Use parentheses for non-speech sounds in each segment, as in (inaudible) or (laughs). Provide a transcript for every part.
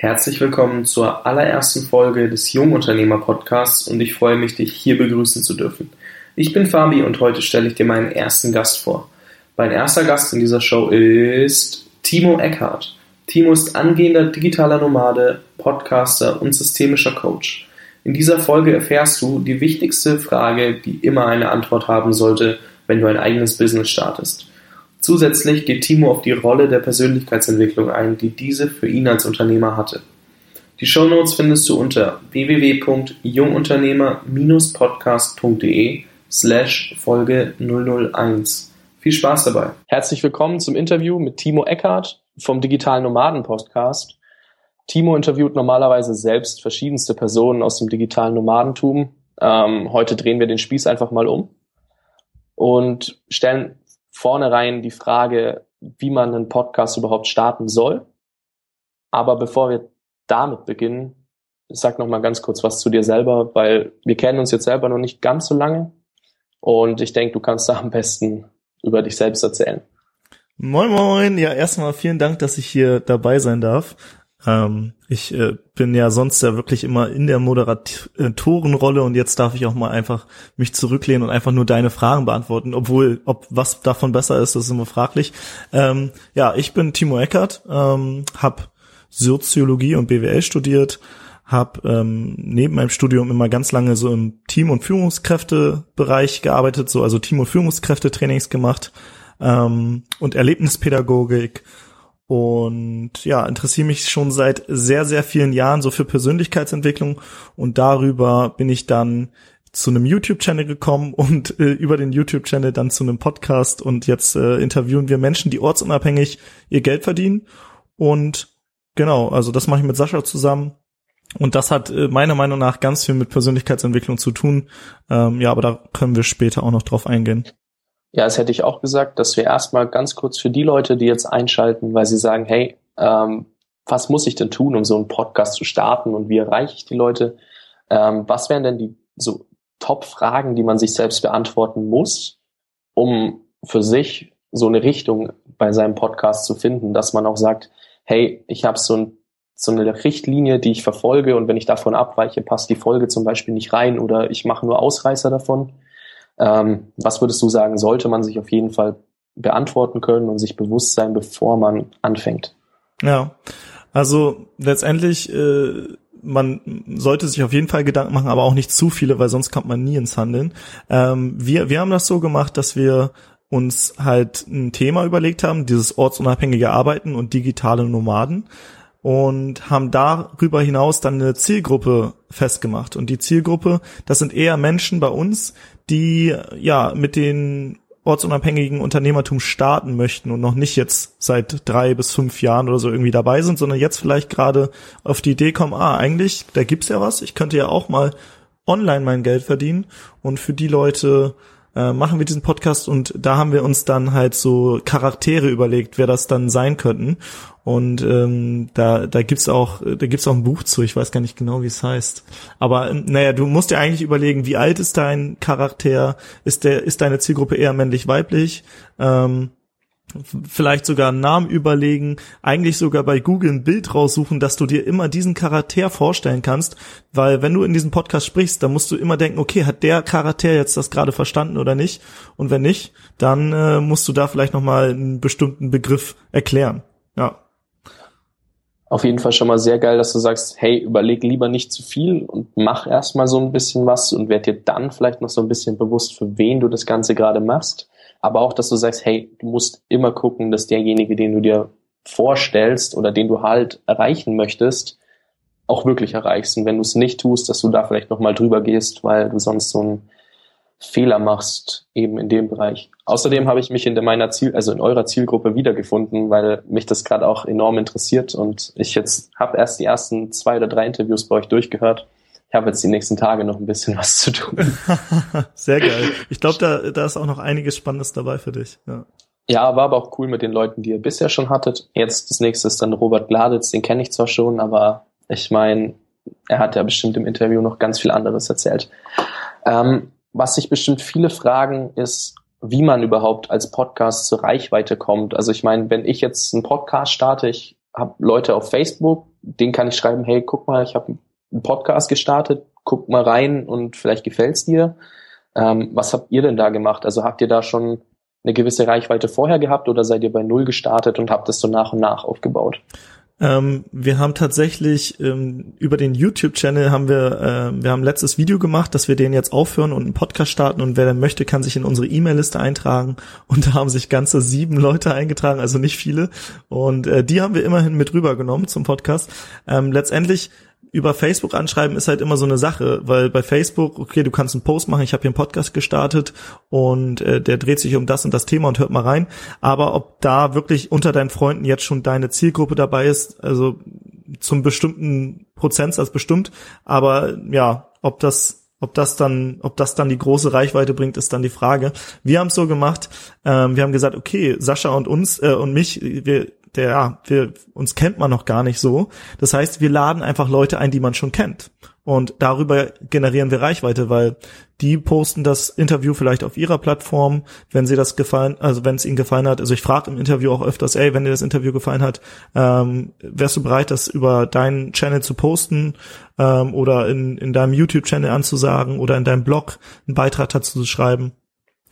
Herzlich willkommen zur allerersten Folge des Jungunternehmer Podcasts und ich freue mich, dich hier begrüßen zu dürfen. Ich bin Fabi und heute stelle ich dir meinen ersten Gast vor. Mein erster Gast in dieser Show ist Timo Eckhardt. Timo ist angehender digitaler Nomade, Podcaster und systemischer Coach. In dieser Folge erfährst du die wichtigste Frage, die immer eine Antwort haben sollte, wenn du ein eigenes Business startest. Zusätzlich geht Timo auf die Rolle der Persönlichkeitsentwicklung ein, die diese für ihn als Unternehmer hatte. Die Shownotes findest du unter www.jungunternehmer-podcast.de slash Folge 001. Viel Spaß dabei. Herzlich willkommen zum Interview mit Timo Eckhardt vom Digitalen Nomaden Podcast. Timo interviewt normalerweise selbst verschiedenste Personen aus dem digitalen Nomadentum. Ähm, heute drehen wir den Spieß einfach mal um und stellen vornherein die Frage, wie man einen Podcast überhaupt starten soll. Aber bevor wir damit beginnen, sag noch mal ganz kurz was zu dir selber, weil wir kennen uns jetzt selber noch nicht ganz so lange und ich denke, du kannst da am besten über dich selbst erzählen. Moin Moin, ja erstmal vielen Dank, dass ich hier dabei sein darf. Ähm, ich äh, bin ja sonst ja wirklich immer in der Moderatorenrolle und jetzt darf ich auch mal einfach mich zurücklehnen und einfach nur deine Fragen beantworten, obwohl, ob was davon besser ist, das ist immer fraglich. Ähm, ja, ich bin Timo Eckert, ähm, habe Soziologie und BWL studiert, habe ähm, neben meinem Studium immer ganz lange so im Team- und Führungskräftebereich gearbeitet, so also Team- und Führungskräftetrainings gemacht ähm, und Erlebnispädagogik und ja, interessiere mich schon seit sehr, sehr vielen Jahren so für Persönlichkeitsentwicklung und darüber bin ich dann zu einem YouTube-Channel gekommen und äh, über den YouTube-Channel dann zu einem Podcast und jetzt äh, interviewen wir Menschen, die ortsunabhängig ihr Geld verdienen und genau, also das mache ich mit Sascha zusammen und das hat äh, meiner Meinung nach ganz viel mit Persönlichkeitsentwicklung zu tun. Ähm, ja, aber da können wir später auch noch drauf eingehen. Ja, das hätte ich auch gesagt, dass wir erstmal ganz kurz für die Leute, die jetzt einschalten, weil sie sagen, hey, ähm, was muss ich denn tun, um so einen Podcast zu starten und wie erreiche ich die Leute? Ähm, was wären denn die so Top-Fragen, die man sich selbst beantworten muss, um für sich so eine Richtung bei seinem Podcast zu finden, dass man auch sagt, hey, ich habe so, ein, so eine Richtlinie, die ich verfolge und wenn ich davon abweiche, passt die Folge zum Beispiel nicht rein oder ich mache nur Ausreißer davon. Ähm, was würdest du sagen, sollte man sich auf jeden Fall beantworten können und sich bewusst sein, bevor man anfängt? Ja, also letztendlich, äh, man sollte sich auf jeden Fall Gedanken machen, aber auch nicht zu viele, weil sonst kommt man nie ins Handeln. Ähm, wir, wir haben das so gemacht, dass wir uns halt ein Thema überlegt haben, dieses ortsunabhängige Arbeiten und digitale Nomaden und haben darüber hinaus dann eine Zielgruppe festgemacht. Und die Zielgruppe, das sind eher Menschen bei uns, die ja mit den ortsunabhängigen Unternehmertum starten möchten und noch nicht jetzt seit drei bis fünf Jahren oder so irgendwie dabei sind, sondern jetzt vielleicht gerade auf die Idee kommen, ah, eigentlich, da gibt's ja was, ich könnte ja auch mal online mein Geld verdienen und für die Leute äh, machen wir diesen Podcast und da haben wir uns dann halt so Charaktere überlegt, wer das dann sein könnten. Und ähm, da, da gibt's auch, da gibt's auch ein Buch zu, ich weiß gar nicht genau, wie es heißt. Aber ähm, naja, du musst dir eigentlich überlegen, wie alt ist dein Charakter? Ist der, ist deine Zielgruppe eher männlich-weiblich? Ähm, vielleicht sogar einen Namen überlegen, eigentlich sogar bei Google ein Bild raussuchen, dass du dir immer diesen Charakter vorstellen kannst, weil wenn du in diesem Podcast sprichst, dann musst du immer denken, okay, hat der Charakter jetzt das gerade verstanden oder nicht? Und wenn nicht, dann äh, musst du da vielleicht nochmal einen bestimmten Begriff erklären. Ja. Auf jeden Fall schon mal sehr geil, dass du sagst, hey, überleg lieber nicht zu viel und mach erstmal so ein bisschen was und werd dir dann vielleicht noch so ein bisschen bewusst, für wen du das Ganze gerade machst aber auch, dass du sagst, hey, du musst immer gucken, dass derjenige, den du dir vorstellst oder den du halt erreichen möchtest, auch wirklich erreichst. Und wenn du es nicht tust, dass du da vielleicht nochmal drüber gehst, weil du sonst so einen Fehler machst, eben in dem Bereich. Außerdem habe ich mich in meiner Ziel, also in eurer Zielgruppe wiedergefunden, weil mich das gerade auch enorm interessiert und ich jetzt habe erst die ersten zwei oder drei Interviews bei euch durchgehört ich habe jetzt die nächsten Tage noch ein bisschen was zu tun. (laughs) Sehr geil. Ich glaube, da, da ist auch noch einiges Spannendes dabei für dich. Ja. ja, war aber auch cool mit den Leuten, die ihr bisher schon hattet. Jetzt das nächste ist dann Robert Gladitz, den kenne ich zwar schon, aber ich meine, er hat ja bestimmt im Interview noch ganz viel anderes erzählt. Ähm, was sich bestimmt viele fragen, ist, wie man überhaupt als Podcast zur Reichweite kommt. Also ich meine, wenn ich jetzt einen Podcast starte, ich habe Leute auf Facebook, den kann ich schreiben, hey, guck mal, ich habe einen Podcast gestartet, guck mal rein und vielleicht gefällt's dir. Ähm, was habt ihr denn da gemacht? Also habt ihr da schon eine gewisse Reichweite vorher gehabt oder seid ihr bei Null gestartet und habt es so nach und nach aufgebaut? Ähm, wir haben tatsächlich ähm, über den YouTube-Channel haben wir, äh, wir haben letztes Video gemacht, dass wir den jetzt aufhören und einen Podcast starten und wer dann möchte, kann sich in unsere E-Mail-Liste eintragen (laughs) und da haben sich ganze sieben Leute eingetragen, also nicht viele und äh, die haben wir immerhin mit rübergenommen zum Podcast. Ähm, letztendlich über Facebook anschreiben ist halt immer so eine Sache, weil bei Facebook, okay, du kannst einen Post machen, ich habe hier einen Podcast gestartet und äh, der dreht sich um das und das Thema und hört mal rein. Aber ob da wirklich unter deinen Freunden jetzt schon deine Zielgruppe dabei ist, also zum bestimmten Prozentsatz bestimmt, aber ja, ob das ob das dann, ob das dann die große Reichweite bringt, ist dann die Frage. Wir haben es so gemacht. Ähm, wir haben gesagt, okay, Sascha und uns äh, und mich, wir der, ja, wir, uns kennt man noch gar nicht so. Das heißt, wir laden einfach Leute ein, die man schon kennt. Und darüber generieren wir Reichweite, weil die posten das Interview vielleicht auf ihrer Plattform, wenn sie das gefallen, also wenn es ihnen gefallen hat. Also ich frage im Interview auch öfters, ey, wenn dir das Interview gefallen hat, ähm, wärst du bereit, das über deinen Channel zu posten ähm, oder in, in deinem YouTube-Channel anzusagen oder in deinem Blog einen Beitrag dazu zu schreiben?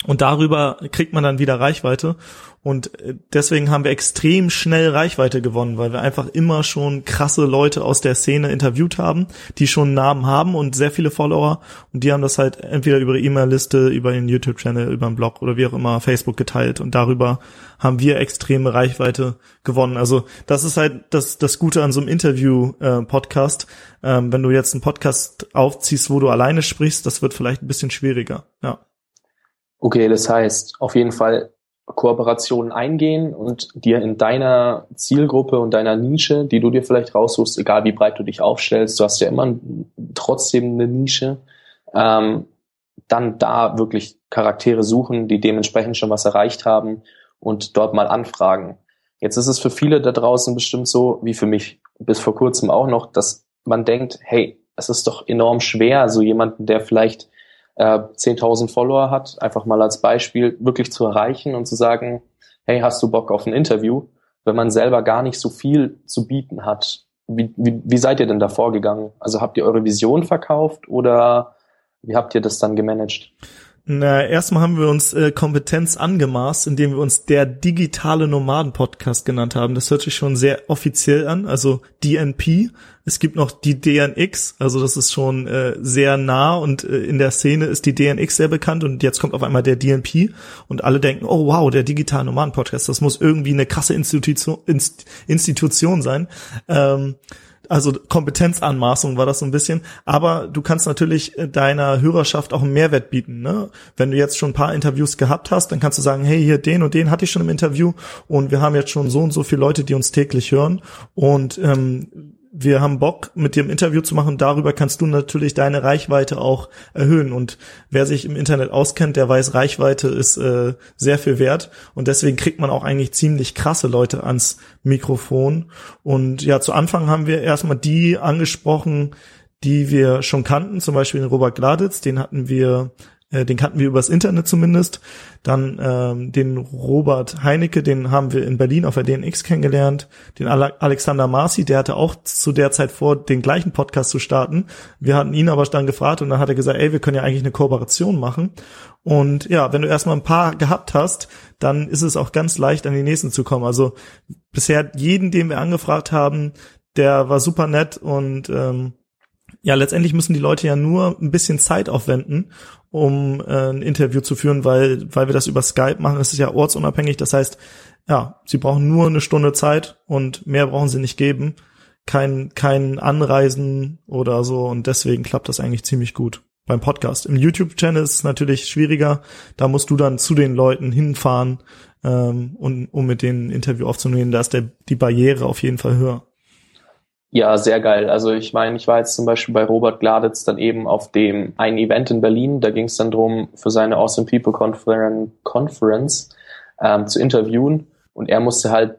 Und darüber kriegt man dann wieder Reichweite. Und äh, deswegen haben wir extrem schnell Reichweite gewonnen, weil wir einfach immer schon krasse Leute aus der Szene interviewt haben, die schon Namen haben und sehr viele Follower. Und die haben das halt entweder über E-Mail-Liste, über den YouTube-Channel, über den Blog oder wie auch immer Facebook geteilt. Und darüber haben wir extreme Reichweite gewonnen. Also das ist halt das, das Gute an so einem Interview-Podcast. Äh, ähm, wenn du jetzt einen Podcast aufziehst, wo du alleine sprichst, das wird vielleicht ein bisschen schwieriger. Ja. Okay, das heißt, auf jeden Fall Kooperationen eingehen und dir in deiner Zielgruppe und deiner Nische, die du dir vielleicht raussuchst, egal wie breit du dich aufstellst, du hast ja immer trotzdem eine Nische, ähm, dann da wirklich Charaktere suchen, die dementsprechend schon was erreicht haben und dort mal anfragen. Jetzt ist es für viele da draußen bestimmt so, wie für mich bis vor kurzem auch noch, dass man denkt, hey, es ist doch enorm schwer, so jemanden, der vielleicht äh, 10.000 Follower hat, einfach mal als Beispiel wirklich zu erreichen und zu sagen, hey, hast du Bock auf ein Interview, wenn man selber gar nicht so viel zu bieten hat. Wie, wie, wie seid ihr denn da vorgegangen? Also habt ihr eure Vision verkauft oder wie habt ihr das dann gemanagt? Na, erstmal haben wir uns äh, Kompetenz angemaßt, indem wir uns der digitale Nomaden-Podcast genannt haben. Das hört sich schon sehr offiziell an, also DNP. Es gibt noch die DNX, also das ist schon äh, sehr nah und äh, in der Szene ist die DNX sehr bekannt und jetzt kommt auf einmal der DNP und alle denken, oh wow, der digitale Nomaden-Podcast, das muss irgendwie eine krasse Institution, Inst Institution sein. Ähm, also Kompetenzanmaßung war das so ein bisschen. Aber du kannst natürlich äh, deiner Hörerschaft auch einen Mehrwert bieten. Ne? Wenn du jetzt schon ein paar Interviews gehabt hast, dann kannst du sagen, hey, hier den und den hatte ich schon im Interview und wir haben jetzt schon so und so viele Leute, die uns täglich hören. Und ähm, wir haben Bock, mit dir ein Interview zu machen. Darüber kannst du natürlich deine Reichweite auch erhöhen. Und wer sich im Internet auskennt, der weiß, Reichweite ist äh, sehr viel wert. Und deswegen kriegt man auch eigentlich ziemlich krasse Leute ans Mikrofon. Und ja, zu Anfang haben wir erstmal die angesprochen, die wir schon kannten, zum Beispiel den Robert Gladitz, den hatten wir den kannten wir übers Internet zumindest. Dann ähm, den Robert Heinecke, den haben wir in Berlin auf der DNX kennengelernt. Den Alexander Marci, der hatte auch zu der Zeit vor, den gleichen Podcast zu starten. Wir hatten ihn aber dann gefragt und dann hat er gesagt, ey, wir können ja eigentlich eine Kooperation machen. Und ja, wenn du erstmal ein paar gehabt hast, dann ist es auch ganz leicht, an die nächsten zu kommen. Also bisher jeden, den wir angefragt haben, der war super nett und ähm, ja, letztendlich müssen die Leute ja nur ein bisschen Zeit aufwenden, um äh, ein Interview zu führen, weil, weil wir das über Skype machen. Es ist ja ortsunabhängig. Das heißt, ja, sie brauchen nur eine Stunde Zeit und mehr brauchen sie nicht geben. Kein, kein Anreisen oder so. Und deswegen klappt das eigentlich ziemlich gut beim Podcast. Im YouTube-Channel ist es natürlich schwieriger. Da musst du dann zu den Leuten hinfahren, ähm, und, um mit denen ein Interview aufzunehmen. Da ist der, die Barriere auf jeden Fall höher. Ja, sehr geil. Also ich meine, ich war jetzt zum Beispiel bei Robert Gladitz dann eben auf dem einen Event in Berlin. Da ging es dann drum, für seine Awesome People Conference ähm, zu interviewen. Und er musste halt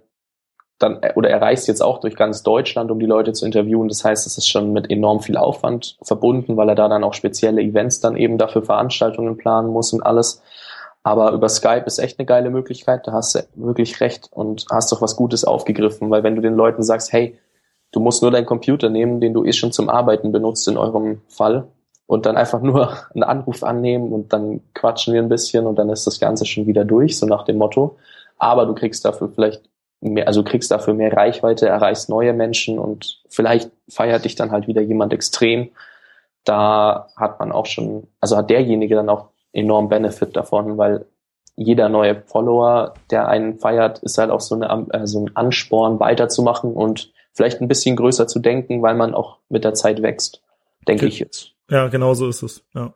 dann, oder er reist jetzt auch durch ganz Deutschland, um die Leute zu interviewen. Das heißt, es ist schon mit enorm viel Aufwand verbunden, weil er da dann auch spezielle Events dann eben dafür Veranstaltungen planen muss und alles. Aber über Skype ist echt eine geile Möglichkeit. Da hast du wirklich recht und hast doch was Gutes aufgegriffen, weil wenn du den Leuten sagst, hey, du musst nur deinen Computer nehmen, den du eh schon zum Arbeiten benutzt in eurem Fall und dann einfach nur (laughs) einen Anruf annehmen und dann quatschen wir ein bisschen und dann ist das Ganze schon wieder durch, so nach dem Motto. Aber du kriegst dafür vielleicht mehr, also kriegst dafür mehr Reichweite, erreichst neue Menschen und vielleicht feiert dich dann halt wieder jemand extrem. Da hat man auch schon, also hat derjenige dann auch enorm Benefit davon, weil jeder neue Follower, der einen feiert, ist halt auch so, eine, so ein Ansporn weiterzumachen und vielleicht ein bisschen größer zu denken, weil man auch mit der Zeit wächst, denke okay. ich jetzt. Ja, genau so ist es. Ja.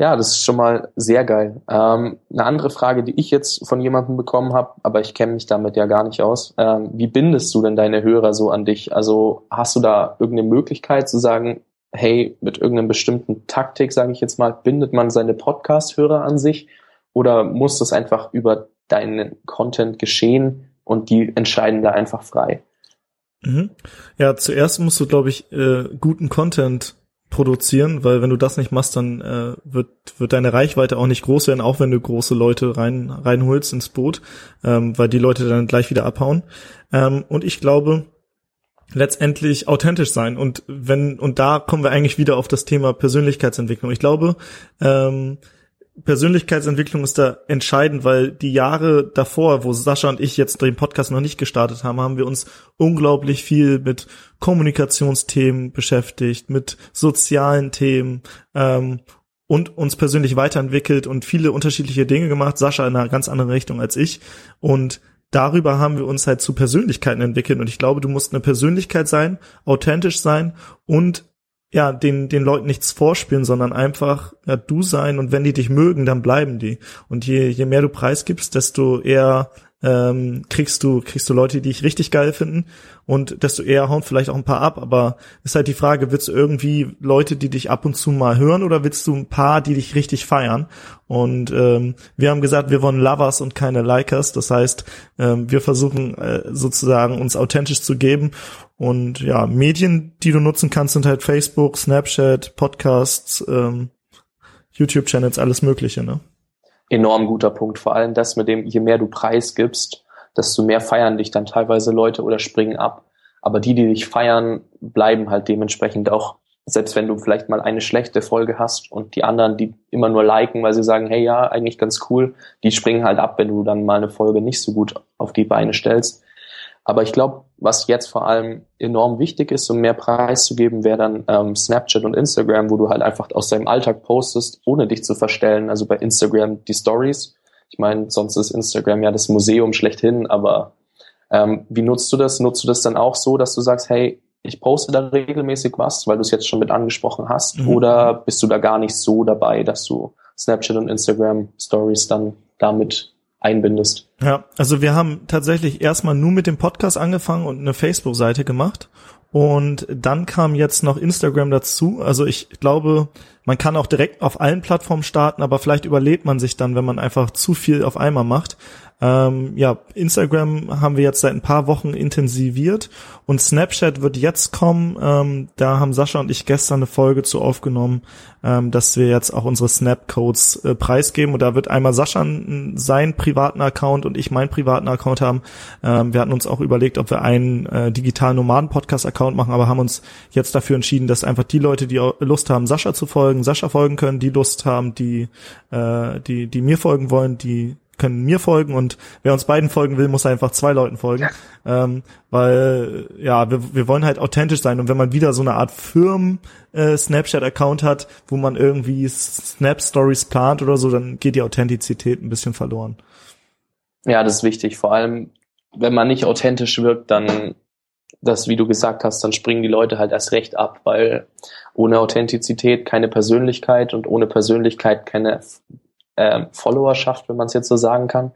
Ja, das ist schon mal sehr geil. Ähm, eine andere Frage, die ich jetzt von jemandem bekommen habe, aber ich kenne mich damit ja gar nicht aus. Ähm, wie bindest du denn deine Hörer so an dich? Also hast du da irgendeine Möglichkeit zu sagen, hey, mit irgendeinem bestimmten Taktik, sage ich jetzt mal, bindet man seine Podcast-Hörer an sich? Oder muss das einfach über deinen Content geschehen und die entscheiden da einfach frei? Mhm. Ja, zuerst musst du, glaube ich, äh, guten Content produzieren, weil wenn du das nicht machst, dann äh, wird wird deine Reichweite auch nicht groß werden, auch wenn du große Leute rein reinholst ins Boot, ähm, weil die Leute dann gleich wieder abhauen. Ähm, und ich glaube, letztendlich authentisch sein und wenn und da kommen wir eigentlich wieder auf das Thema Persönlichkeitsentwicklung. Ich glaube, ähm, Persönlichkeitsentwicklung ist da entscheidend, weil die Jahre davor, wo Sascha und ich jetzt den Podcast noch nicht gestartet haben, haben wir uns unglaublich viel mit Kommunikationsthemen beschäftigt, mit sozialen Themen ähm, und uns persönlich weiterentwickelt und viele unterschiedliche Dinge gemacht. Sascha in einer ganz anderen Richtung als ich. Und darüber haben wir uns halt zu Persönlichkeiten entwickelt. Und ich glaube, du musst eine Persönlichkeit sein, authentisch sein und ja, den, den Leuten nichts vorspielen, sondern einfach ja, du sein und wenn die dich mögen, dann bleiben die. Und je, je mehr du preisgibst, desto eher ähm, kriegst du kriegst du Leute, die dich richtig geil finden und desto eher hauen vielleicht auch ein paar ab. Aber ist halt die Frage, willst du irgendwie Leute, die dich ab und zu mal hören oder willst du ein paar, die dich richtig feiern? Und ähm, wir haben gesagt, wir wollen Lovers und keine Likers. Das heißt, ähm, wir versuchen äh, sozusagen uns authentisch zu geben. Und ja, Medien, die du nutzen kannst, sind halt Facebook, Snapchat, Podcasts, ähm, YouTube-Channels, alles Mögliche, ne? Enorm guter Punkt. Vor allem das mit dem, je mehr du Preis gibst, desto mehr feiern dich dann teilweise Leute oder springen ab. Aber die, die dich feiern, bleiben halt dementsprechend auch, selbst wenn du vielleicht mal eine schlechte Folge hast und die anderen, die immer nur liken, weil sie sagen, hey ja, eigentlich ganz cool, die springen halt ab, wenn du dann mal eine Folge nicht so gut auf die Beine stellst. Aber ich glaube, was jetzt vor allem enorm wichtig ist, um mehr Preis zu geben, wäre dann ähm, Snapchat und Instagram, wo du halt einfach aus deinem Alltag postest, ohne dich zu verstellen. Also bei Instagram die Stories. Ich meine, sonst ist Instagram ja das Museum schlechthin, aber ähm, wie nutzt du das? Nutzt du das dann auch so, dass du sagst, hey, ich poste da regelmäßig was, weil du es jetzt schon mit angesprochen hast? Mhm. Oder bist du da gar nicht so dabei, dass du Snapchat und Instagram Stories dann damit einbindest. Ja, also wir haben tatsächlich erstmal nur mit dem Podcast angefangen und eine Facebook-Seite gemacht. Und dann kam jetzt noch Instagram dazu. Also ich glaube, man kann auch direkt auf allen Plattformen starten, aber vielleicht überlebt man sich dann, wenn man einfach zu viel auf einmal macht. Ähm, ja, Instagram haben wir jetzt seit ein paar Wochen intensiviert und Snapchat wird jetzt kommen. Ähm, da haben Sascha und ich gestern eine Folge zu aufgenommen, ähm, dass wir jetzt auch unsere Snap-Codes äh, preisgeben. Und da wird einmal Sascha seinen privaten Account und ich meinen privaten Account haben. Ähm, wir hatten uns auch überlegt, ob wir einen äh, digitalen Nomaden-Podcast-Account machen, aber haben uns jetzt dafür entschieden, dass einfach die Leute, die Lust haben, Sascha zu folgen, Sascha folgen können, die Lust haben, die, äh, die, die mir folgen wollen, die können mir folgen und wer uns beiden folgen will, muss einfach zwei Leuten folgen. Ähm, weil, ja, wir, wir wollen halt authentisch sein und wenn man wieder so eine Art Firmen-Snapchat-Account äh, hat, wo man irgendwie Snap-Stories plant oder so, dann geht die Authentizität ein bisschen verloren. Ja, das ist wichtig. Vor allem, wenn man nicht authentisch wirkt, dann das, wie du gesagt hast, dann springen die Leute halt erst recht ab, weil ohne Authentizität keine Persönlichkeit und ohne Persönlichkeit keine äh, Followerschaft, wenn man es jetzt so sagen kann.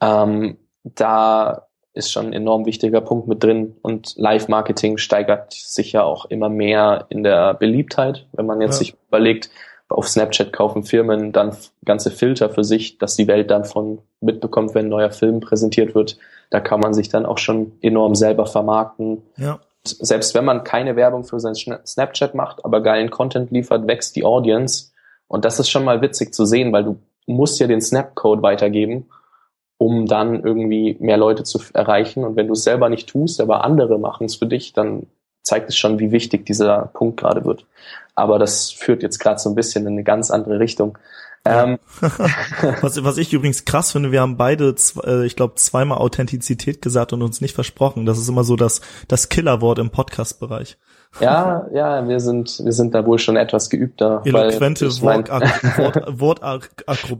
Ähm, da ist schon ein enorm wichtiger Punkt mit drin und Live-Marketing steigert sich ja auch immer mehr in der Beliebtheit. Wenn man jetzt ja. sich überlegt, auf Snapchat kaufen Firmen dann ganze Filter für sich, dass die Welt dann von mitbekommt, wenn ein neuer Film präsentiert wird. Da kann man sich dann auch schon enorm selber vermarkten. Ja. Selbst wenn man keine Werbung für sein Snapchat macht, aber geilen Content liefert, wächst die Audience und das ist schon mal witzig zu sehen, weil du musst ja den Snap-Code weitergeben um dann irgendwie mehr Leute zu erreichen. Und wenn du es selber nicht tust, aber andere machen es für dich, dann zeigt es schon, wie wichtig dieser Punkt gerade wird. Aber das führt jetzt gerade so ein bisschen in eine ganz andere Richtung. Ähm. (laughs) was, was ich übrigens krass finde, wir haben beide, äh, ich glaube, zweimal Authentizität gesagt und uns nicht versprochen. Das ist immer so das, das Killerwort im Podcast-Bereich. Ja, ja, wir sind, wir sind da wohl schon etwas geübter. Eloquente Wortakrobaten.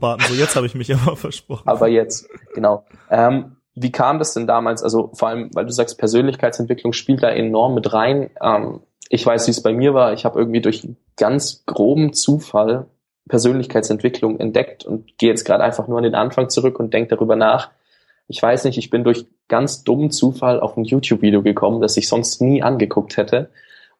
Wort, (laughs) so, jetzt habe ich mich aber versprochen. Aber jetzt, genau. Ähm, wie kam das denn damals? Also vor allem, weil du sagst, Persönlichkeitsentwicklung spielt da enorm mit rein. Ähm, ich weiß, wie es bei mir war. Ich habe irgendwie durch ganz groben Zufall Persönlichkeitsentwicklung entdeckt und gehe jetzt gerade einfach nur an den Anfang zurück und denke darüber nach. Ich weiß nicht, ich bin durch ganz dummen Zufall auf ein YouTube-Video gekommen, das ich sonst nie angeguckt hätte.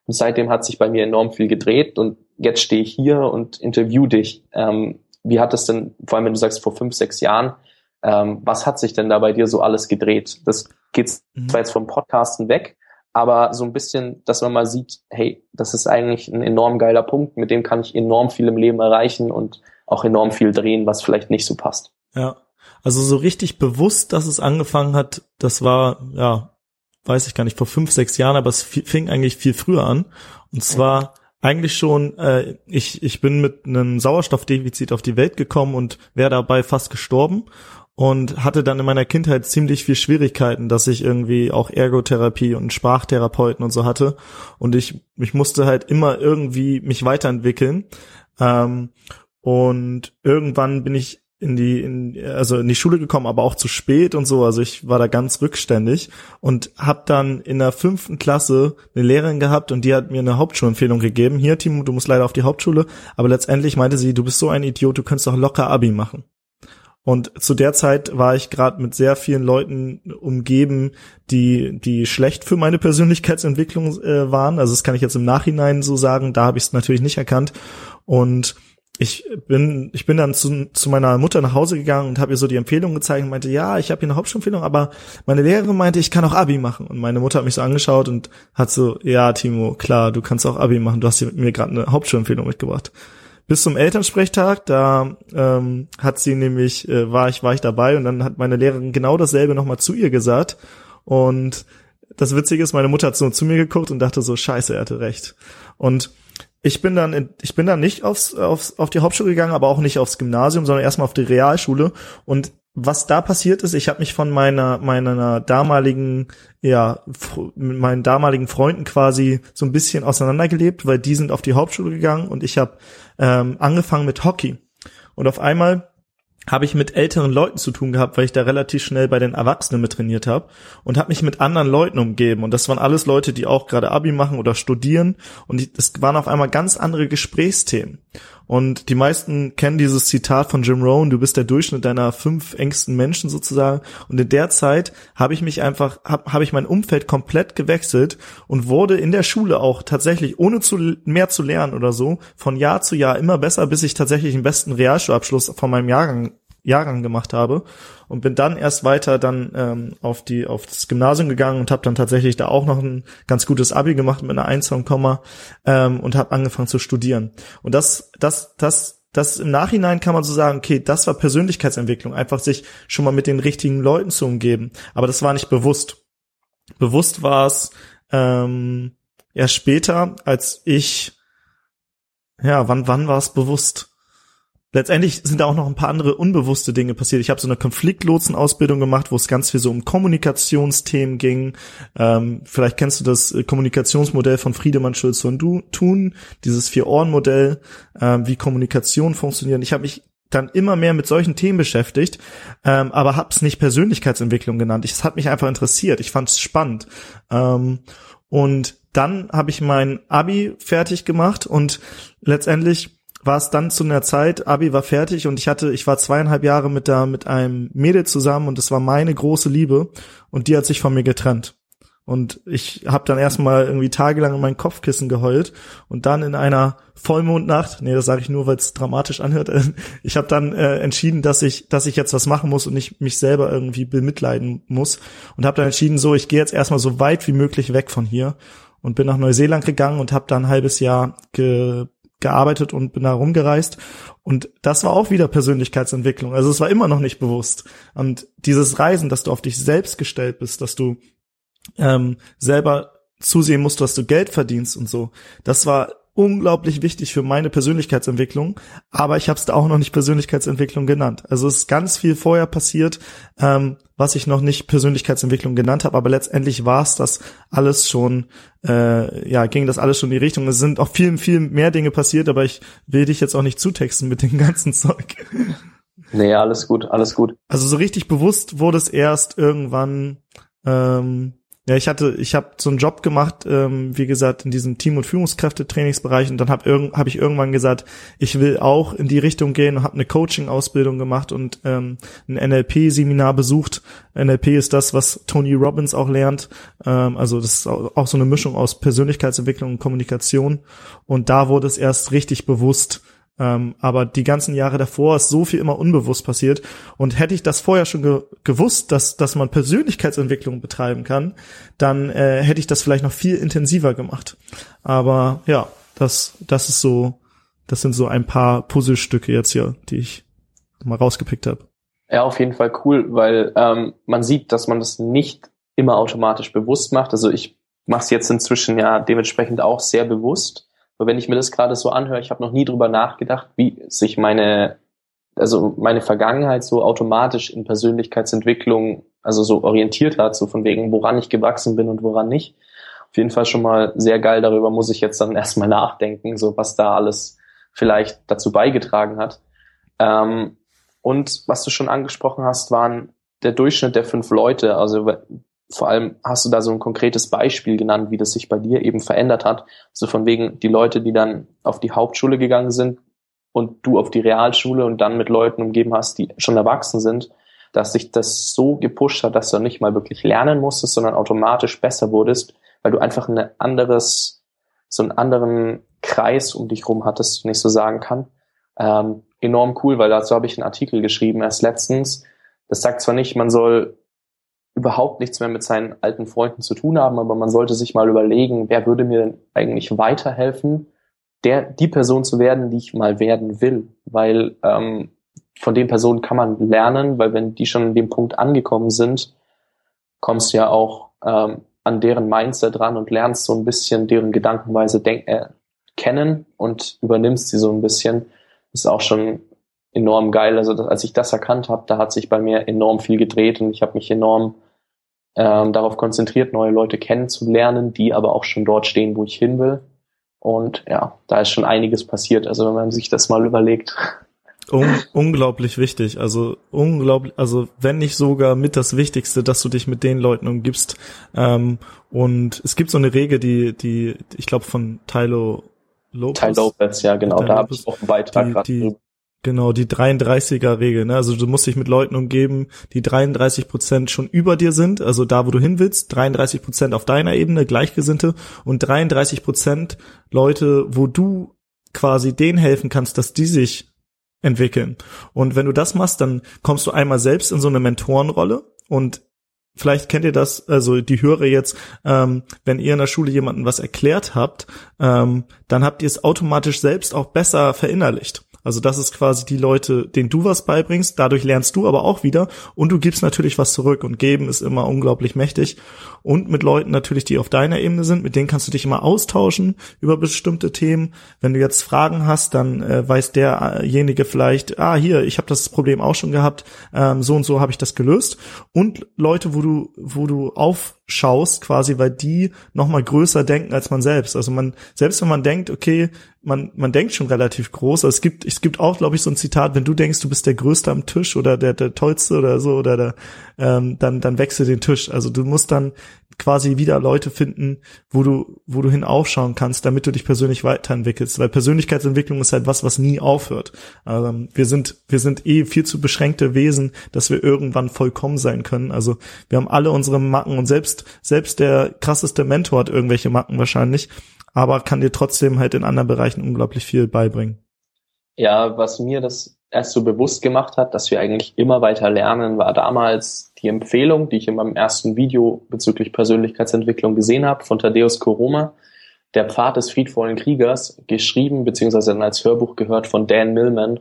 Und seitdem hat sich bei mir enorm viel gedreht und jetzt stehe ich hier und interview dich. Ähm, wie hat es denn, vor allem wenn du sagst vor fünf, sechs Jahren, ähm, was hat sich denn da bei dir so alles gedreht? Das geht mhm. zwar jetzt vom Podcasten weg, aber so ein bisschen, dass man mal sieht, hey, das ist eigentlich ein enorm geiler Punkt, mit dem kann ich enorm viel im Leben erreichen und auch enorm viel drehen, was vielleicht nicht so passt. Ja, also so richtig bewusst, dass es angefangen hat, das war, ja, weiß ich gar nicht, vor fünf, sechs Jahren, aber es fing eigentlich viel früher an. Und zwar eigentlich schon, äh, ich, ich bin mit einem Sauerstoffdefizit auf die Welt gekommen und wäre dabei fast gestorben und hatte dann in meiner Kindheit ziemlich viel Schwierigkeiten, dass ich irgendwie auch Ergotherapie und Sprachtherapeuten und so hatte. Und ich ich musste halt immer irgendwie mich weiterentwickeln. Ähm, und irgendwann bin ich in die in, also in die Schule gekommen, aber auch zu spät und so. Also ich war da ganz rückständig und habe dann in der fünften Klasse eine Lehrerin gehabt und die hat mir eine Hauptschulempfehlung gegeben. Hier, Timo, du musst leider auf die Hauptschule. Aber letztendlich meinte sie, du bist so ein Idiot, du könntest doch locker Abi machen. Und zu der Zeit war ich gerade mit sehr vielen Leuten umgeben, die die schlecht für meine Persönlichkeitsentwicklung äh, waren. Also das kann ich jetzt im Nachhinein so sagen. Da habe ich es natürlich nicht erkannt. Und ich bin ich bin dann zu, zu meiner Mutter nach Hause gegangen und habe ihr so die Empfehlung gezeigt und meinte, ja, ich habe hier eine Hauptschulempfehlung, aber meine Lehrerin meinte, ich kann auch Abi machen. Und meine Mutter hat mich so angeschaut und hat so, ja, Timo, klar, du kannst auch Abi machen. Du hast mir gerade eine Hauptschulempfehlung mitgebracht bis zum Elternsprechtag. Da ähm, hat sie nämlich, äh, war ich, war ich dabei und dann hat meine Lehrerin genau dasselbe nochmal zu ihr gesagt. Und das Witzige ist, meine Mutter hat so zu mir geguckt und dachte so, scheiße, er hatte recht. Und ich bin dann, in, ich bin dann nicht aufs, aufs, auf die Hauptschule gegangen, aber auch nicht aufs Gymnasium, sondern erstmal auf die Realschule. Und was da passiert ist, ich habe mich von meiner meiner damaligen ja mit meinen damaligen Freunden quasi so ein bisschen auseinandergelebt, weil die sind auf die Hauptschule gegangen und ich habe ähm, angefangen mit Hockey und auf einmal habe ich mit älteren Leuten zu tun gehabt, weil ich da relativ schnell bei den Erwachsenen mit trainiert habe und habe mich mit anderen Leuten umgeben. Und das waren alles Leute, die auch gerade Abi machen oder studieren. Und es waren auf einmal ganz andere Gesprächsthemen und die meisten kennen dieses Zitat von Jim Rohn, du bist der Durchschnitt deiner fünf engsten Menschen sozusagen. Und in der Zeit habe ich mich einfach, habe hab ich mein Umfeld komplett gewechselt und wurde in der Schule auch tatsächlich, ohne zu, mehr zu lernen oder so, von Jahr zu Jahr immer besser, bis ich tatsächlich den besten Realschulabschluss von meinem Jahrgang Jahrgang gemacht habe und bin dann erst weiter dann ähm, auf die auf das Gymnasium gegangen und habe dann tatsächlich da auch noch ein ganz gutes Abi gemacht mit einer 1 und Komma ähm, und habe angefangen zu studieren und das das das das im Nachhinein kann man so sagen, okay, das war Persönlichkeitsentwicklung, einfach sich schon mal mit den richtigen Leuten zu umgeben. Aber das war nicht bewusst. Bewusst war es ähm, erst später, als ich, ja, wann, wann war es bewusst? Letztendlich sind da auch noch ein paar andere unbewusste Dinge passiert. Ich habe so eine Konfliktlotsenausbildung gemacht, wo es ganz viel so um Kommunikationsthemen ging. Ähm, vielleicht kennst du das äh, Kommunikationsmodell von Friedemann Schulze und du Thun, dieses Vier-Ohren-Modell, ähm, wie Kommunikation funktioniert. Ich habe mich dann immer mehr mit solchen Themen beschäftigt, ähm, aber hab's nicht Persönlichkeitsentwicklung genannt. Es hat mich einfach interessiert. Ich fand's spannend. Ähm, und dann habe ich mein Abi fertig gemacht und letztendlich war es dann zu einer Zeit, Abi war fertig und ich hatte, ich war zweieinhalb Jahre mit da mit einem Mädel zusammen und es war meine große Liebe und die hat sich von mir getrennt. Und ich habe dann erstmal irgendwie tagelang in mein Kopfkissen geheult und dann in einer Vollmondnacht, nee, das sage ich nur, weil es dramatisch anhört, (laughs) ich habe dann äh, entschieden, dass ich, dass ich jetzt was machen muss und nicht mich selber irgendwie bemitleiden muss und habe dann entschieden, so, ich gehe jetzt erstmal so weit wie möglich weg von hier und bin nach Neuseeland gegangen und habe dann ein halbes Jahr ge gearbeitet und bin da rumgereist. Und das war auch wieder Persönlichkeitsentwicklung. Also es war immer noch nicht bewusst. Und dieses Reisen, dass du auf dich selbst gestellt bist, dass du ähm, selber zusehen musst, dass du Geld verdienst und so, das war unglaublich wichtig für meine Persönlichkeitsentwicklung, aber ich habe es da auch noch nicht Persönlichkeitsentwicklung genannt. Also es ist ganz viel vorher passiert, ähm, was ich noch nicht Persönlichkeitsentwicklung genannt habe, aber letztendlich war es das alles schon, äh, ja, ging das alles schon in die Richtung. Es sind auch viel, viel mehr Dinge passiert, aber ich will dich jetzt auch nicht zutexten mit dem (laughs) ganzen Zeug. Nee, alles gut, alles gut. Also so richtig bewusst wurde es erst irgendwann, ähm, ja, ich hatte, ich habe so einen Job gemacht, ähm, wie gesagt, in diesem Team- und Führungskräftetrainingsbereich und dann habe irgend, hab ich irgendwann gesagt, ich will auch in die Richtung gehen und habe eine Coaching-Ausbildung gemacht und ähm, ein NLP-Seminar besucht. NLP ist das, was Tony Robbins auch lernt. Ähm, also das ist auch so eine Mischung aus Persönlichkeitsentwicklung und Kommunikation. Und da wurde es erst richtig bewusst, ähm, aber die ganzen Jahre davor ist so viel immer unbewusst passiert. Und hätte ich das vorher schon ge gewusst, dass, dass man Persönlichkeitsentwicklung betreiben kann, dann äh, hätte ich das vielleicht noch viel intensiver gemacht. Aber ja, das, das ist so, das sind so ein paar Puzzlestücke jetzt hier, die ich mal rausgepickt habe. Ja, auf jeden Fall cool, weil ähm, man sieht, dass man das nicht immer automatisch bewusst macht. Also ich mache es jetzt inzwischen ja dementsprechend auch sehr bewusst aber wenn ich mir das gerade so anhöre, ich habe noch nie drüber nachgedacht, wie sich meine, also meine Vergangenheit so automatisch in Persönlichkeitsentwicklung, also so orientiert hat, so von wegen, woran ich gewachsen bin und woran nicht. Auf jeden Fall schon mal sehr geil, darüber muss ich jetzt dann (laughs) erstmal nachdenken, so was da alles vielleicht dazu beigetragen hat. Ähm, und was du schon angesprochen hast, waren der Durchschnitt der fünf Leute. Also vor allem hast du da so ein konkretes Beispiel genannt, wie das sich bei dir eben verändert hat. So von wegen die Leute, die dann auf die Hauptschule gegangen sind und du auf die Realschule und dann mit Leuten umgeben hast, die schon erwachsen sind, dass sich das so gepusht hat, dass du nicht mal wirklich lernen musstest, sondern automatisch besser wurdest, weil du einfach ein anderes, so einen anderen Kreis um dich rum hattest, wenn ich so sagen kann. Ähm, enorm cool, weil dazu habe ich einen Artikel geschrieben erst letztens. Das sagt zwar nicht, man soll überhaupt nichts mehr mit seinen alten Freunden zu tun haben, aber man sollte sich mal überlegen, wer würde mir denn eigentlich weiterhelfen, der, die Person zu werden, die ich mal werden will. Weil ähm, von den Personen kann man lernen, weil wenn die schon an dem Punkt angekommen sind, kommst du ja auch ähm, an deren Mindset dran und lernst so ein bisschen deren Gedankenweise denk äh, kennen und übernimmst sie so ein bisschen. Das ist auch schon enorm geil. Also als ich das erkannt habe, da hat sich bei mir enorm viel gedreht und ich habe mich enorm ähm, darauf konzentriert, neue Leute kennenzulernen, die aber auch schon dort stehen, wo ich hin will. Und ja, da ist schon einiges passiert. Also wenn man sich das mal überlegt. Un unglaublich wichtig. Also unglaublich, also wenn nicht sogar mit das Wichtigste, dass du dich mit den Leuten umgibst. Ähm, und es gibt so eine Regel, die, die, ich glaube von Tylo Lopez. Ty Lopez, ja genau. Da habe ich auch einen Beitrag gerade Genau, die 33er-Regel. Ne? Also du musst dich mit Leuten umgeben, die 33 Prozent schon über dir sind, also da, wo du hin willst, 33 Prozent auf deiner Ebene, Gleichgesinnte und 33 Prozent Leute, wo du quasi denen helfen kannst, dass die sich entwickeln. Und wenn du das machst, dann kommst du einmal selbst in so eine Mentorenrolle und Vielleicht kennt ihr das, also die Hörer jetzt, ähm, wenn ihr in der Schule jemanden was erklärt habt, ähm, dann habt ihr es automatisch selbst auch besser verinnerlicht. Also das ist quasi die Leute, denen du was beibringst, dadurch lernst du aber auch wieder und du gibst natürlich was zurück. Und geben ist immer unglaublich mächtig. Und mit Leuten natürlich, die auf deiner Ebene sind, mit denen kannst du dich immer austauschen über bestimmte Themen. Wenn du jetzt Fragen hast, dann äh, weiß derjenige vielleicht, ah hier, ich habe das Problem auch schon gehabt, ähm, so und so habe ich das gelöst. Und Leute, wo du wo du aufschaust quasi, weil die noch mal größer denken als man selbst. Also man selbst wenn man denkt, okay, man, man denkt schon relativ groß. Also es gibt, es gibt auch, glaube ich, so ein Zitat, wenn du denkst, du bist der Größte am Tisch oder der, der Tollste oder so, oder der, ähm, dann, dann wechsel den Tisch. Also du musst dann quasi wieder Leute finden, wo du, wo du hin aufschauen kannst, damit du dich persönlich weiterentwickelst. Weil Persönlichkeitsentwicklung ist halt was, was nie aufhört. Ähm, wir sind, wir sind eh viel zu beschränkte Wesen, dass wir irgendwann vollkommen sein können. Also wir haben alle unsere Macken und selbst, selbst der krasseste Mentor hat irgendwelche Macken wahrscheinlich aber kann dir trotzdem halt in anderen Bereichen unglaublich viel beibringen. Ja, was mir das erst so bewusst gemacht hat, dass wir eigentlich immer weiter lernen, war damals die Empfehlung, die ich in meinem ersten Video bezüglich Persönlichkeitsentwicklung gesehen habe, von Thaddeus Koroma. Der Pfad des friedvollen Kriegers, geschrieben beziehungsweise dann als Hörbuch gehört von Dan Millman.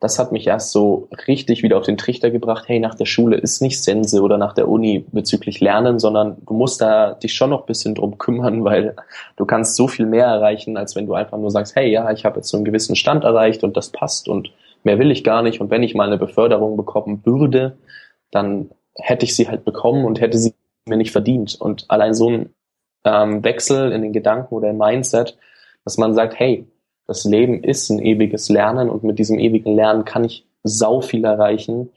Das hat mich erst so richtig wieder auf den Trichter gebracht, hey, nach der Schule ist nicht Sense oder nach der Uni bezüglich Lernen, sondern du musst da dich schon noch bisschen drum kümmern, (laughs) weil du kannst so viel mehr erreichen, als wenn du einfach nur sagst, hey, ja, ich habe jetzt so einen gewissen Stand erreicht und das passt und mehr will ich gar nicht. Und wenn ich mal eine Beförderung bekommen würde, dann hätte ich sie halt bekommen und hätte sie mir nicht verdient. Und allein so ein ähm, Wechsel in den Gedanken oder im Mindset, dass man sagt, hey, das Leben ist ein ewiges Lernen und mit diesem ewigen Lernen kann ich sau viel erreichen.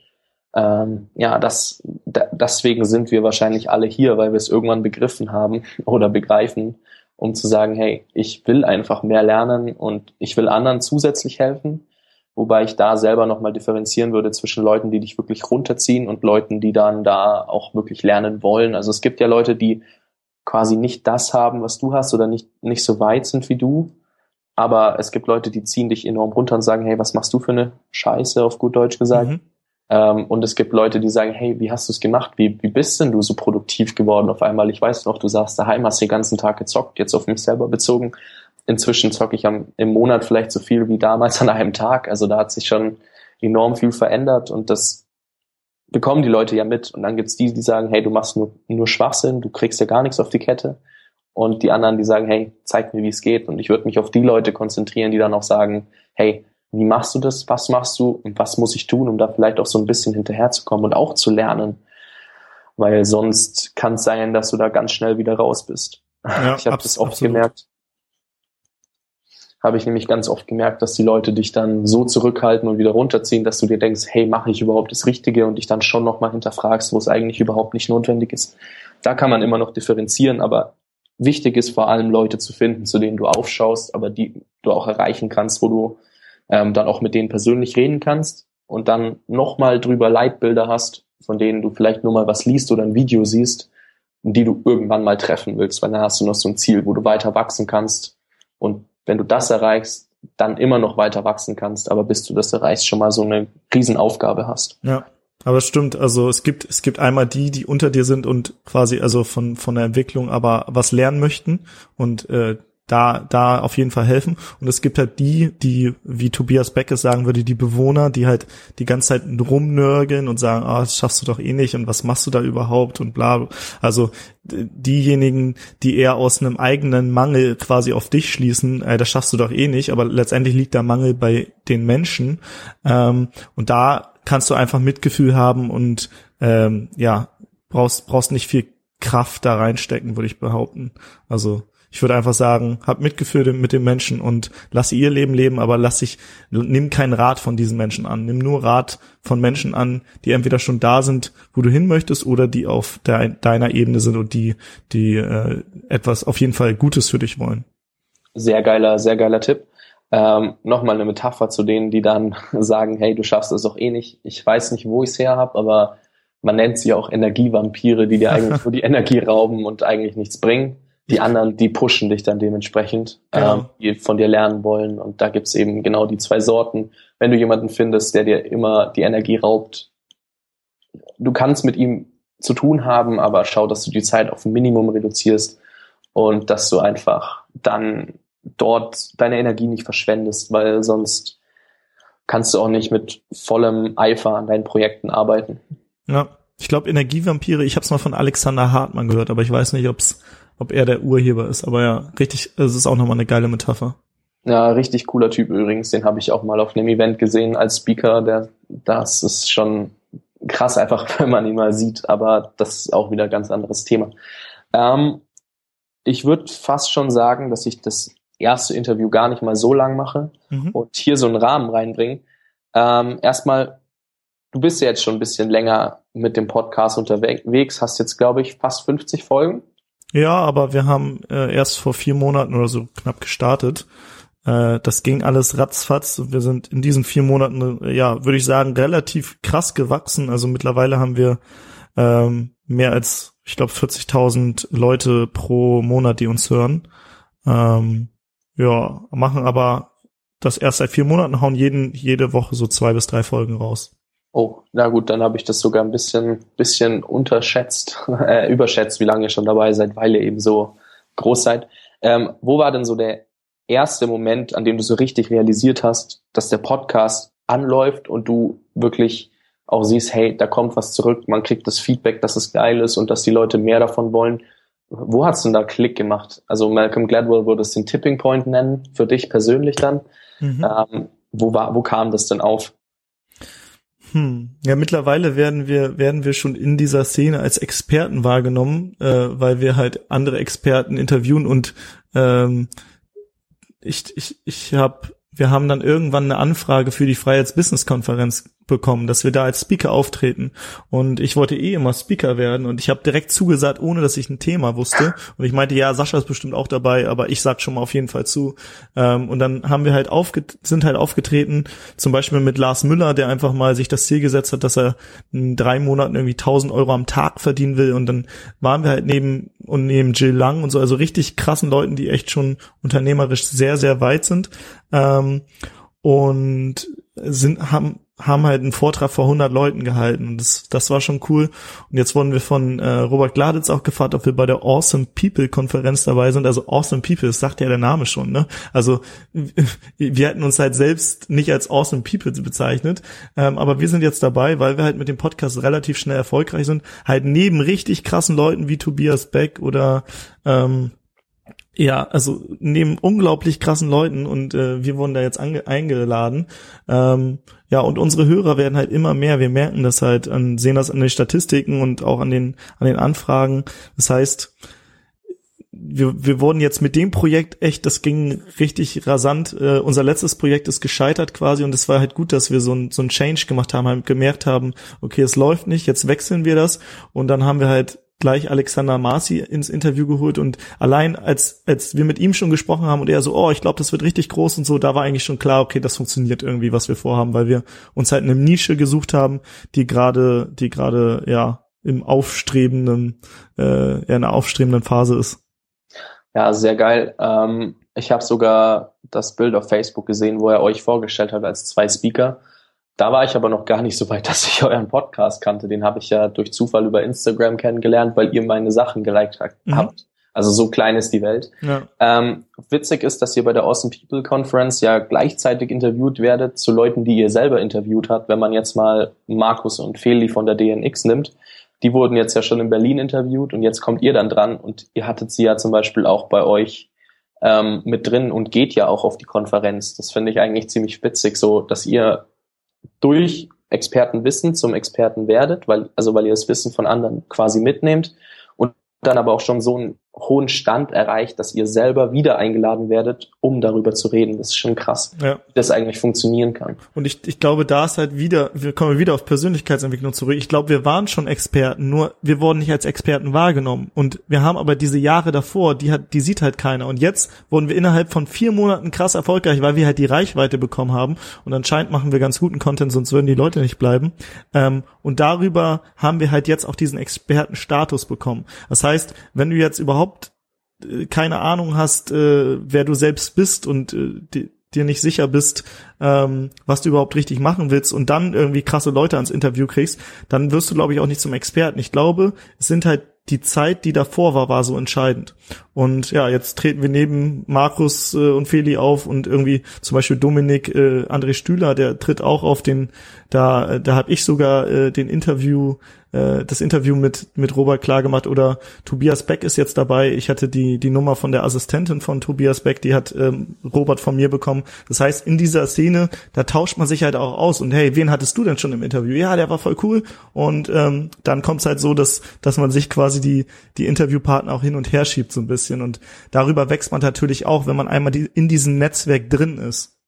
Ähm, ja, das, da, deswegen sind wir wahrscheinlich alle hier, weil wir es irgendwann begriffen haben (laughs) oder begreifen, um zu sagen, hey, ich will einfach mehr lernen und ich will anderen zusätzlich helfen wobei ich da selber nochmal differenzieren würde zwischen Leuten, die dich wirklich runterziehen und Leuten, die dann da auch wirklich lernen wollen. Also es gibt ja Leute, die quasi nicht das haben, was du hast oder nicht, nicht so weit sind wie du. Aber es gibt Leute, die ziehen dich enorm runter und sagen, hey, was machst du für eine Scheiße, auf gut Deutsch gesagt. Mhm. Ähm, und es gibt Leute, die sagen, hey, wie hast du es gemacht? Wie, wie bist denn du so produktiv geworden auf einmal? Ich weiß noch, du saßt daheim, hast den ganzen Tag gezockt, jetzt auf mich selber bezogen inzwischen zocke ich am, im Monat vielleicht so viel wie damals an einem Tag. Also da hat sich schon enorm viel verändert und das bekommen die Leute ja mit. Und dann gibt's die, die sagen, hey, du machst nur, nur Schwachsinn, du kriegst ja gar nichts auf die Kette. Und die anderen, die sagen, hey, zeig mir, wie es geht. Und ich würde mich auf die Leute konzentrieren, die dann auch sagen, hey, wie machst du das? Was machst du? Und was muss ich tun, um da vielleicht auch so ein bisschen hinterherzukommen und auch zu lernen? Weil sonst kann es sein, dass du da ganz schnell wieder raus bist. Ja, ich habe das oft absolut. gemerkt habe ich nämlich ganz oft gemerkt, dass die Leute dich dann so zurückhalten und wieder runterziehen, dass du dir denkst, hey, mache ich überhaupt das Richtige und dich dann schon nochmal hinterfragst, wo es eigentlich überhaupt nicht notwendig ist. Da kann man immer noch differenzieren, aber wichtig ist vor allem Leute zu finden, zu denen du aufschaust, aber die du auch erreichen kannst, wo du ähm, dann auch mit denen persönlich reden kannst und dann nochmal drüber Leitbilder hast, von denen du vielleicht nur mal was liest oder ein Video siehst, die du irgendwann mal treffen willst, weil dann hast du noch so ein Ziel, wo du weiter wachsen kannst und wenn du das erreichst, dann immer noch weiter wachsen kannst, aber bis du das erreichst, schon mal so eine Riesenaufgabe hast. Ja. Aber es stimmt, also es gibt, es gibt einmal die, die unter dir sind und quasi also von, von der Entwicklung aber was lernen möchten und äh, da, da auf jeden Fall helfen. Und es gibt halt die, die, wie Tobias Beck es sagen würde, die Bewohner, die halt die ganze Zeit rumnörgeln und sagen, ah, das schaffst du doch eh nicht und was machst du da überhaupt und bla. Also diejenigen, die eher aus einem eigenen Mangel quasi auf dich schließen, äh, das schaffst du doch eh nicht, aber letztendlich liegt der Mangel bei den Menschen. Ähm, und da kannst du einfach Mitgefühl haben und ähm, ja, brauchst, brauchst nicht viel Kraft da reinstecken, würde ich behaupten. Also ich würde einfach sagen, hab Mitgefühl mit den Menschen und lass sie ihr Leben leben, aber lass sich, nimm keinen Rat von diesen Menschen an. Nimm nur Rat von Menschen an, die entweder schon da sind, wo du hin möchtest, oder die auf der, deiner Ebene sind und die, die äh, etwas auf jeden Fall Gutes für dich wollen. Sehr geiler, sehr geiler Tipp. Ähm, Nochmal eine Metapher zu denen, die dann (laughs) sagen, hey, du schaffst es doch eh nicht. Ich weiß nicht, wo ich es her habe, aber man nennt sie auch Energievampire, die dir (laughs) eigentlich nur die Energie rauben und eigentlich nichts bringen die anderen, die pushen dich dann dementsprechend, genau. ähm, die von dir lernen wollen. Und da gibt's eben genau die zwei Sorten. Wenn du jemanden findest, der dir immer die Energie raubt, du kannst mit ihm zu tun haben, aber schau, dass du die Zeit auf ein Minimum reduzierst und dass du einfach dann dort deine Energie nicht verschwendest, weil sonst kannst du auch nicht mit vollem Eifer an deinen Projekten arbeiten. Ja, ich glaube Energievampire, ich habe es mal von Alexander Hartmann gehört, aber ich weiß nicht, ob's ob er der Urheber ist. Aber ja, richtig, es ist auch nochmal eine geile Metapher. Ja, richtig cooler Typ übrigens. Den habe ich auch mal auf einem Event gesehen als Speaker. Der, das ist schon krass einfach, (laughs) wenn man ihn mal sieht. Aber das ist auch wieder ein ganz anderes Thema. Ähm, ich würde fast schon sagen, dass ich das erste Interview gar nicht mal so lang mache mhm. und hier so einen Rahmen reinbringe. Ähm, erstmal, du bist ja jetzt schon ein bisschen länger mit dem Podcast unterwegs, hast jetzt, glaube ich, fast 50 Folgen. Ja, aber wir haben äh, erst vor vier Monaten oder so knapp gestartet. Äh, das ging alles ratzfatz. Wir sind in diesen vier Monaten, äh, ja, würde ich sagen, relativ krass gewachsen. Also mittlerweile haben wir ähm, mehr als, ich glaube, 40.000 Leute pro Monat, die uns hören. Ähm, ja, machen aber das erst seit vier Monaten, hauen jeden, jede Woche so zwei bis drei Folgen raus. Oh, na gut, dann habe ich das sogar ein bisschen, bisschen unterschätzt, (laughs) äh, überschätzt, wie lange ihr schon dabei seid, weil ihr eben so groß seid. Ähm, wo war denn so der erste Moment, an dem du so richtig realisiert hast, dass der Podcast anläuft und du wirklich auch siehst, hey, da kommt was zurück, man kriegt das Feedback, dass es geil ist und dass die Leute mehr davon wollen. Wo hat's denn da Klick gemacht? Also Malcolm Gladwell würde es den Tipping Point nennen, für dich persönlich dann. Mhm. Ähm, wo war, wo kam das denn auf? Hm. Ja, mittlerweile werden wir werden wir schon in dieser Szene als Experten wahrgenommen, äh, weil wir halt andere Experten interviewen und ähm, ich ich ich habe wir haben dann irgendwann eine Anfrage für die Freiheits-Business-Konferenz bekommen, dass wir da als Speaker auftreten. Und ich wollte eh immer Speaker werden und ich habe direkt zugesagt, ohne dass ich ein Thema wusste. Und ich meinte, ja, Sascha ist bestimmt auch dabei, aber ich sag schon mal auf jeden Fall zu. Ähm, und dann haben wir halt aufget sind halt aufgetreten, zum Beispiel mit Lars Müller, der einfach mal sich das Ziel gesetzt hat, dass er in drei Monaten irgendwie 1000 Euro am Tag verdienen will. Und dann waren wir halt neben und neben Jill Lang und so, also richtig krassen Leuten, die echt schon unternehmerisch sehr, sehr weit sind. Ähm, und sind, haben, haben halt einen Vortrag vor 100 Leuten gehalten und das, das war schon cool. Und jetzt wurden wir von äh, Robert Gladitz auch gefragt, ob wir bei der Awesome People Konferenz dabei sind. Also Awesome People, das sagt ja der Name schon, ne? Also wir hätten uns halt selbst nicht als Awesome People bezeichnet, ähm, aber wir sind jetzt dabei, weil wir halt mit dem Podcast relativ schnell erfolgreich sind, halt neben richtig krassen Leuten wie Tobias Beck oder ähm, ja, also neben unglaublich krassen Leuten und äh, wir wurden da jetzt eingeladen. Ähm, ja, und unsere Hörer werden halt immer mehr. Wir merken das halt, an, sehen das an den Statistiken und auch an den an den Anfragen. Das heißt, wir, wir wurden jetzt mit dem Projekt echt, das ging richtig rasant. Äh, unser letztes Projekt ist gescheitert quasi und es war halt gut, dass wir so ein, so ein Change gemacht haben, halt gemerkt haben, okay, es läuft nicht, jetzt wechseln wir das und dann haben wir halt gleich Alexander Marci ins Interview geholt und allein als als wir mit ihm schon gesprochen haben und er so, oh, ich glaube, das wird richtig groß und so, da war eigentlich schon klar, okay, das funktioniert irgendwie, was wir vorhaben, weil wir uns halt eine Nische gesucht haben, die gerade die gerade ja im aufstrebenden äh, in einer aufstrebenden Phase ist. Ja, sehr geil. Ähm, ich habe sogar das Bild auf Facebook gesehen, wo er euch vorgestellt hat als zwei Speaker. Da war ich aber noch gar nicht so weit, (laughs) dass ich euren Podcast kannte. Den habe ich ja durch Zufall über Instagram kennengelernt, weil ihr meine Sachen geliked mhm. habt. Also so klein ist die Welt. Ja. Ähm, witzig ist, dass ihr bei der Awesome People Conference ja gleichzeitig interviewt werdet zu Leuten, die ihr selber interviewt habt. Wenn man jetzt mal Markus und Feli von der DNX nimmt, die wurden jetzt ja schon in Berlin interviewt und jetzt kommt ihr dann dran und ihr hattet sie ja zum Beispiel auch bei euch ähm, mit drin und geht ja auch auf die Konferenz. Das finde ich eigentlich ziemlich witzig, so dass ihr durch Expertenwissen zum Experten werdet, weil, also weil ihr das Wissen von anderen quasi mitnehmt und dann aber auch schon so ein hohen Stand erreicht, dass ihr selber wieder eingeladen werdet, um darüber zu reden. Das ist schon krass, ja. wie das eigentlich funktionieren kann. Und ich, ich glaube, da ist halt wieder, wir kommen wieder auf Persönlichkeitsentwicklung zurück. Ich glaube, wir waren schon Experten, nur wir wurden nicht als Experten wahrgenommen. Und wir haben aber diese Jahre davor, die hat, die sieht halt keiner. Und jetzt wurden wir innerhalb von vier Monaten krass erfolgreich, weil wir halt die Reichweite bekommen haben. Und anscheinend machen wir ganz guten Content, sonst würden die Leute nicht bleiben. Ähm, und darüber haben wir halt jetzt auch diesen Expertenstatus bekommen. Das heißt, wenn du jetzt überhaupt überhaupt äh, keine Ahnung hast, äh, wer du selbst bist und äh, die, dir nicht sicher bist, ähm, was du überhaupt richtig machen willst und dann irgendwie krasse Leute ans Interview kriegst, dann wirst du, glaube ich, auch nicht zum Experten. Ich glaube, es sind halt die Zeit, die davor war, war so entscheidend. Und ja, jetzt treten wir neben Markus äh, und Feli auf und irgendwie zum Beispiel Dominik äh, André Stühler, der tritt auch auf den, da, da habe ich sogar äh, den Interview äh, das Interview mit, mit Robert klar gemacht oder Tobias Beck ist jetzt dabei. Ich hatte die, die Nummer von der Assistentin von Tobias Beck, die hat ähm, Robert von mir bekommen. Das heißt, in dieser Szene, da tauscht man sich halt auch aus und hey, wen hattest du denn schon im Interview? Ja, der war voll cool. Und ähm, dann kommt es halt so, dass, dass man sich quasi die, die Interviewpartner auch hin und her schiebt so ein bisschen. Und darüber wächst man natürlich auch, wenn man einmal die, in diesem Netzwerk drin ist.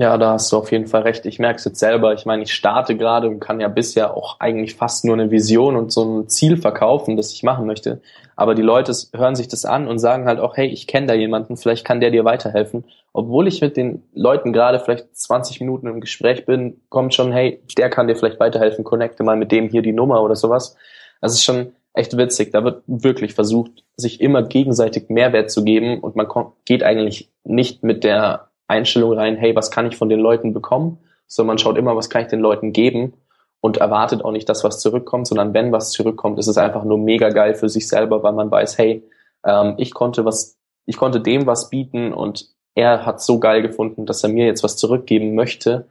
Ja, da hast du auf jeden Fall recht. Ich merke es jetzt selber. Ich meine, ich starte gerade und kann ja bisher auch eigentlich fast nur eine Vision und so ein Ziel verkaufen, das ich machen möchte. Aber die Leute hören sich das an und sagen halt auch, hey, ich kenne da jemanden, vielleicht kann der dir weiterhelfen. Obwohl ich mit den Leuten gerade vielleicht 20 Minuten im Gespräch bin, kommt schon, hey, der kann dir vielleicht weiterhelfen, connecte mal mit dem hier die Nummer oder sowas. Das ist schon echt witzig. Da wird wirklich versucht, sich immer gegenseitig Mehrwert zu geben und man geht eigentlich nicht mit der Einstellung rein, hey, was kann ich von den Leuten bekommen, sondern man schaut immer, was kann ich den Leuten geben und erwartet auch nicht, dass was zurückkommt, sondern wenn was zurückkommt, ist es einfach nur mega geil für sich selber, weil man weiß, hey, Ähm, ich konnte was, ich konnte dem was bieten und er hat so geil gefunden, dass er mir jetzt was zurückgeben möchte.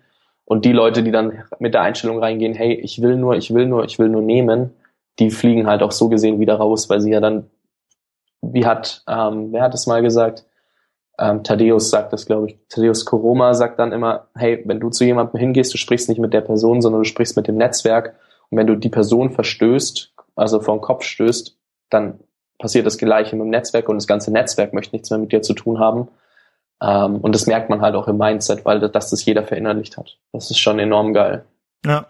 Und die Leute, die dann mit der Einstellung reingehen, hey, ich will nur, ich will nur, ich will nur nehmen, die fliegen halt auch so gesehen wieder raus, weil sie ja dann, wie hat, ähm, wer hat es mal gesagt? Ähm, Thaddeus sagt das, glaube ich. Thaddeus Koroma sagt dann immer, hey, wenn du zu jemandem hingehst, du sprichst nicht mit der Person, sondern du sprichst mit dem Netzwerk. Und wenn du die Person verstößt, also vor den Kopf stößt, dann passiert das Gleiche mit dem Netzwerk und das ganze Netzwerk möchte nichts mehr mit dir zu tun haben. Ähm, und das merkt man halt auch im Mindset, weil das, das jeder verinnerlicht hat. Das ist schon enorm geil. Ja.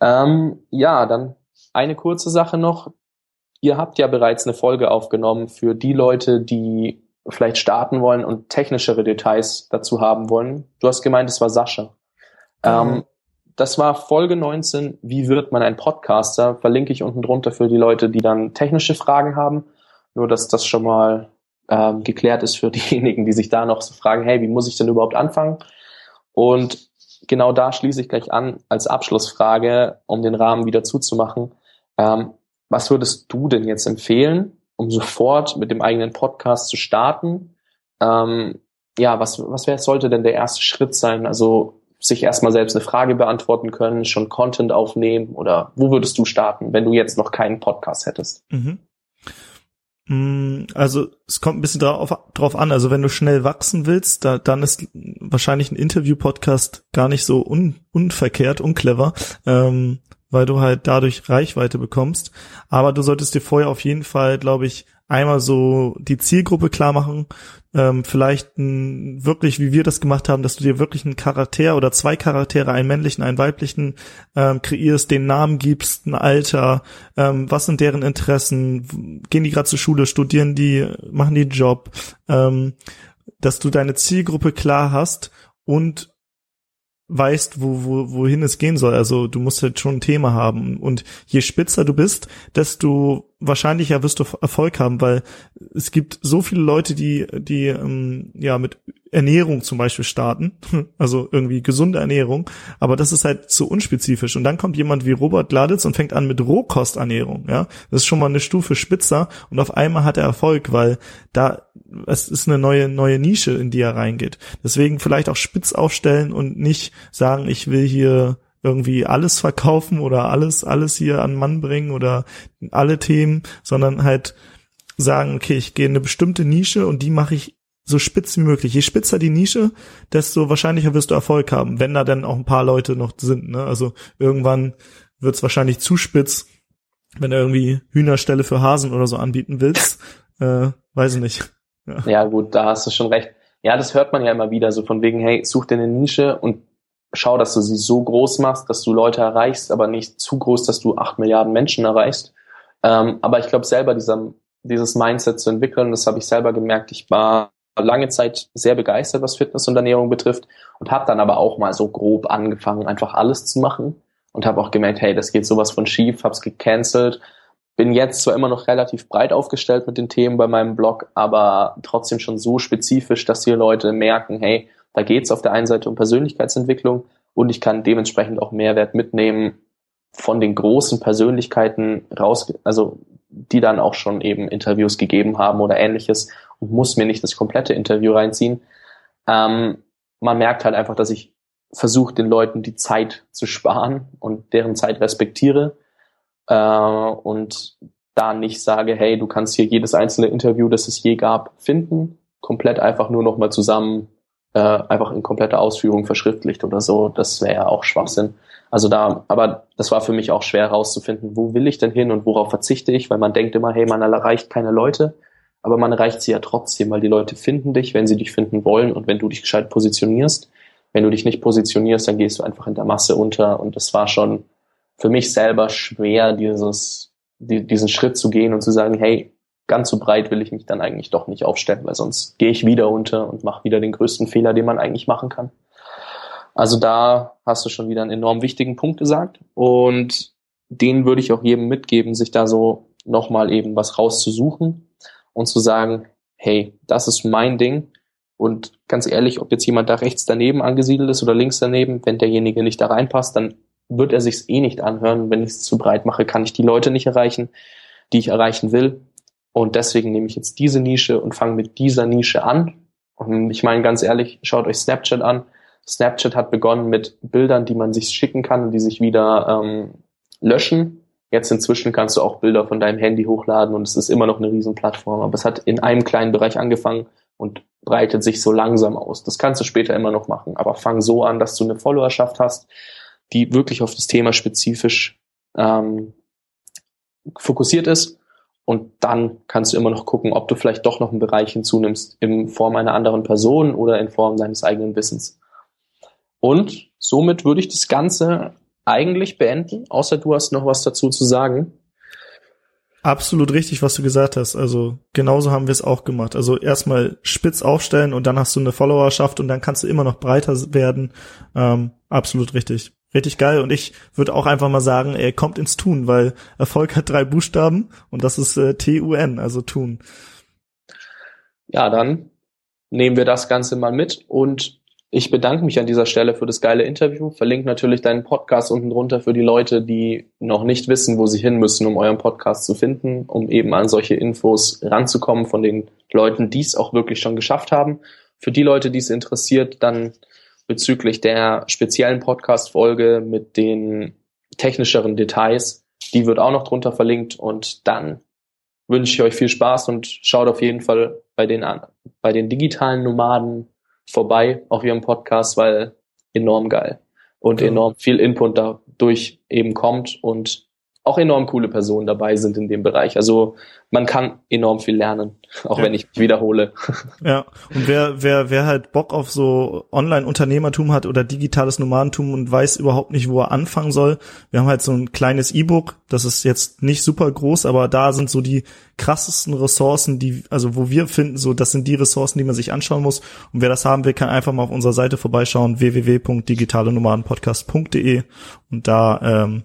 Ähm, ja, dann eine kurze Sache noch. Ihr habt ja bereits eine Folge aufgenommen für die Leute, die vielleicht starten wollen und technischere Details dazu haben wollen. Du hast gemeint, es war Sascha. Mhm. Ähm, das war Folge 19, wie wird man ein Podcaster? Verlinke ich unten drunter für die Leute, die dann technische Fragen haben. Nur, dass das schon mal ähm, geklärt ist für (laughs) diejenigen, die sich da noch so fragen, hey, wie muss ich denn überhaupt anfangen? Und genau da schließe ich gleich an als Abschlussfrage, um den Rahmen wieder zuzumachen. Ähm, was würdest du denn jetzt empfehlen, um sofort mit dem eigenen Podcast zu starten? Ähm, ja, was, was wär, sollte denn der erste Schritt sein? Also sich erstmal selbst eine Frage beantworten können, schon Content aufnehmen oder wo würdest du starten, wenn du jetzt noch keinen Podcast hättest? Mhm. Mm, also es kommt ein bisschen drauf, drauf an. Also wenn du schnell wachsen willst, da, dann ist wahrscheinlich ein Interview-Podcast gar nicht so un, unverkehrt, unclever. Ähm, weil du halt dadurch Reichweite bekommst. Aber du solltest dir vorher auf jeden Fall, glaube ich, einmal so die Zielgruppe klar machen, ähm, vielleicht ein, wirklich, wie wir das gemacht haben, dass du dir wirklich einen Charakter oder zwei Charaktere, einen männlichen, einen weiblichen, ähm, kreierst, den Namen gibst, ein Alter, ähm, was sind deren Interessen, gehen die gerade zur Schule, studieren die, machen die Job, ähm, dass du deine Zielgruppe klar hast und weißt, wo, wo, wohin es gehen soll. Also du musst halt schon ein Thema haben. Und je spitzer du bist, desto wahrscheinlicher wirst du Erfolg haben, weil es gibt so viele Leute, die, die ähm, ja mit Ernährung zum Beispiel starten, (laughs) also irgendwie gesunde Ernährung, aber das ist halt zu unspezifisch. Und dann kommt jemand wie Robert Gladitz und fängt an mit Rohkosternährung, ja. Das ist schon mal eine Stufe spitzer und auf einmal hat er Erfolg, weil da es ist eine neue neue Nische, in die er reingeht. Deswegen vielleicht auch spitz aufstellen und nicht sagen, ich will hier irgendwie alles verkaufen oder alles, alles hier an Mann bringen oder alle Themen, sondern halt sagen, okay, ich gehe in eine bestimmte Nische und die mache ich so spitz wie möglich. Je spitzer die Nische, desto wahrscheinlicher wirst du Erfolg haben, wenn da dann auch ein paar Leute noch sind. Ne? Also irgendwann wird es wahrscheinlich zu spitz, wenn du irgendwie Hühnerstelle für Hasen oder so anbieten willst. Äh, weiß ich nicht. Ja. ja gut, da hast du schon recht. Ja, das hört man ja immer wieder so von wegen, hey, such dir eine Nische und schau, dass du sie so groß machst, dass du Leute erreichst, aber nicht zu groß, dass du acht Milliarden Menschen erreichst. Ähm, aber ich glaube selber, dieser, dieses Mindset zu entwickeln, das habe ich selber gemerkt. Ich war lange Zeit sehr begeistert, was Fitness und Ernährung betrifft und habe dann aber auch mal so grob angefangen, einfach alles zu machen und habe auch gemerkt, hey, das geht sowas von schief, hab's gecancelt. Bin jetzt zwar immer noch relativ breit aufgestellt mit den Themen bei meinem Blog, aber trotzdem schon so spezifisch, dass die Leute merken, hey, da geht es auf der einen Seite um Persönlichkeitsentwicklung und ich kann dementsprechend auch Mehrwert mitnehmen von den großen Persönlichkeiten raus, also die dann auch schon eben Interviews gegeben haben oder ähnliches und muss mir nicht das komplette Interview reinziehen. Ähm, man merkt halt einfach, dass ich versuche, den Leuten die Zeit zu sparen und deren Zeit respektiere äh, und da nicht sage, hey, du kannst hier jedes einzelne Interview, das es je gab, finden, komplett einfach nur nochmal zusammen äh, einfach in kompletter Ausführung verschriftlicht oder so, das wäre ja auch Schwachsinn. Also da, aber das war für mich auch schwer herauszufinden, wo will ich denn hin und worauf verzichte ich, weil man denkt immer, hey, man erreicht keine Leute, aber man erreicht sie ja trotzdem, weil die Leute finden dich, wenn sie dich finden wollen. Und wenn du dich gescheit positionierst. Wenn du dich nicht positionierst, dann gehst du einfach in der Masse unter. Und das war schon für mich selber schwer, dieses, die, diesen Schritt zu gehen und zu sagen, hey, ganz so breit will ich mich dann eigentlich doch nicht aufstellen, weil sonst gehe ich wieder unter und mache wieder den größten Fehler, den man eigentlich machen kann. Also da hast du schon wieder einen enorm wichtigen Punkt gesagt und den würde ich auch jedem mitgeben, sich da so nochmal eben was rauszusuchen und zu sagen, hey, das ist mein Ding und ganz ehrlich, ob jetzt jemand da rechts daneben angesiedelt ist oder links daneben, wenn derjenige nicht da reinpasst, dann wird er sich's eh nicht anhören. Wenn ich es zu breit mache, kann ich die Leute nicht erreichen, die ich erreichen will. Und deswegen nehme ich jetzt diese Nische und fange mit dieser Nische an. Und ich meine ganz ehrlich, schaut euch Snapchat an. Snapchat hat begonnen mit Bildern, die man sich schicken kann und die sich wieder ähm, löschen. Jetzt inzwischen kannst du auch Bilder von deinem Handy hochladen und es ist immer noch eine Riesenplattform. Aber es hat in einem kleinen Bereich angefangen und breitet sich so langsam aus. Das kannst du später immer noch machen. Aber fang so an, dass du eine Followerschaft hast, die wirklich auf das Thema spezifisch ähm, fokussiert ist. Und dann kannst du immer noch gucken, ob du vielleicht doch noch einen Bereich hinzunimmst in Form einer anderen Person oder in Form deines eigenen Wissens. Und somit würde ich das Ganze eigentlich beenden, außer du hast noch was dazu zu sagen. Absolut richtig, was du gesagt hast. Also genauso haben wir es auch gemacht. Also erstmal spitz aufstellen und dann hast du eine Followerschaft und dann kannst du immer noch breiter werden. Ähm, absolut richtig. Richtig geil. Und ich würde auch einfach mal sagen, er kommt ins Tun, weil Erfolg hat drei Buchstaben und das ist äh, T-U-N, also Tun. Ja, dann nehmen wir das Ganze mal mit und ich bedanke mich an dieser Stelle für das geile Interview. Verlinke natürlich deinen Podcast unten drunter für die Leute, die noch nicht wissen, wo sie hin müssen, um euren Podcast zu finden, um eben an solche Infos ranzukommen von den Leuten, die es auch wirklich schon geschafft haben. Für die Leute, die es interessiert, dann bezüglich der speziellen Podcast-Folge mit den technischeren Details, die wird auch noch drunter verlinkt. Und dann wünsche ich euch viel Spaß und schaut auf jeden Fall bei den, bei den digitalen Nomaden vorbei auf ihrem Podcast, weil enorm geil und enorm viel Input dadurch eben kommt. Und auch enorm coole Personen dabei sind in dem Bereich. Also man kann enorm viel lernen, auch ja. wenn ich mich wiederhole. (laughs) Ja, und wer, wer, wer halt Bock auf so Online-Unternehmertum hat oder digitales Nomadentum und weiß überhaupt nicht, wo er anfangen soll, wir haben halt so ein kleines E-Book, das ist jetzt nicht super groß, aber da sind so die krassesten Ressourcen, die, also wo wir finden, so, das sind die Ressourcen, die man sich anschauen muss. Und wer das haben will, kann einfach mal auf unserer Seite vorbeischauen, www.digitalenomadenpodcast.de und da, ähm,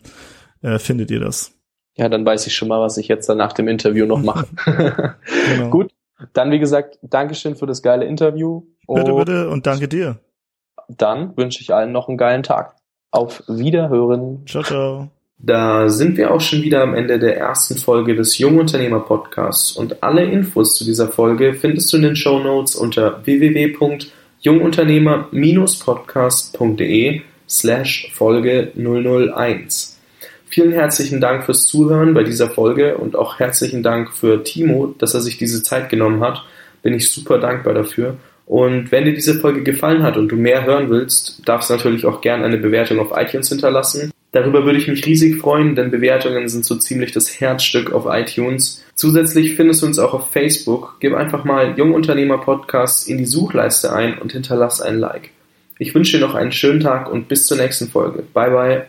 äh, findet ihr das. Ja, dann weiß ich schon mal, was ich jetzt dann nach dem Interview noch mache. (laughs) genau. (laughs) Gut, dann wie gesagt, Dankeschön für das geile Interview. Bitte, bitte und danke dir. Dann wünsche ich allen noch einen geilen Tag. Auf Wiederhören. Ciao, ciao. Da sind wir auch schon wieder am Ende der ersten Folge des Jungunternehmer Podcasts und alle Infos zu dieser Folge findest du in den Show Notes unter www.jungunternehmer-podcast.de slash Folge 001. Vielen herzlichen Dank fürs Zuhören bei dieser Folge und auch herzlichen Dank für Timo, dass er sich diese Zeit genommen hat. Bin ich super dankbar dafür. Und wenn dir diese Folge gefallen hat und du mehr hören willst, darfst du natürlich auch gerne eine Bewertung auf iTunes hinterlassen. Darüber würde ich mich riesig freuen, denn Bewertungen sind so ziemlich das Herzstück auf iTunes. Zusätzlich findest du uns auch auf Facebook. Gib einfach mal Jungunternehmer Podcast in die Suchleiste ein und hinterlass ein Like. Ich wünsche dir noch einen schönen Tag und bis zur nächsten Folge. Bye bye.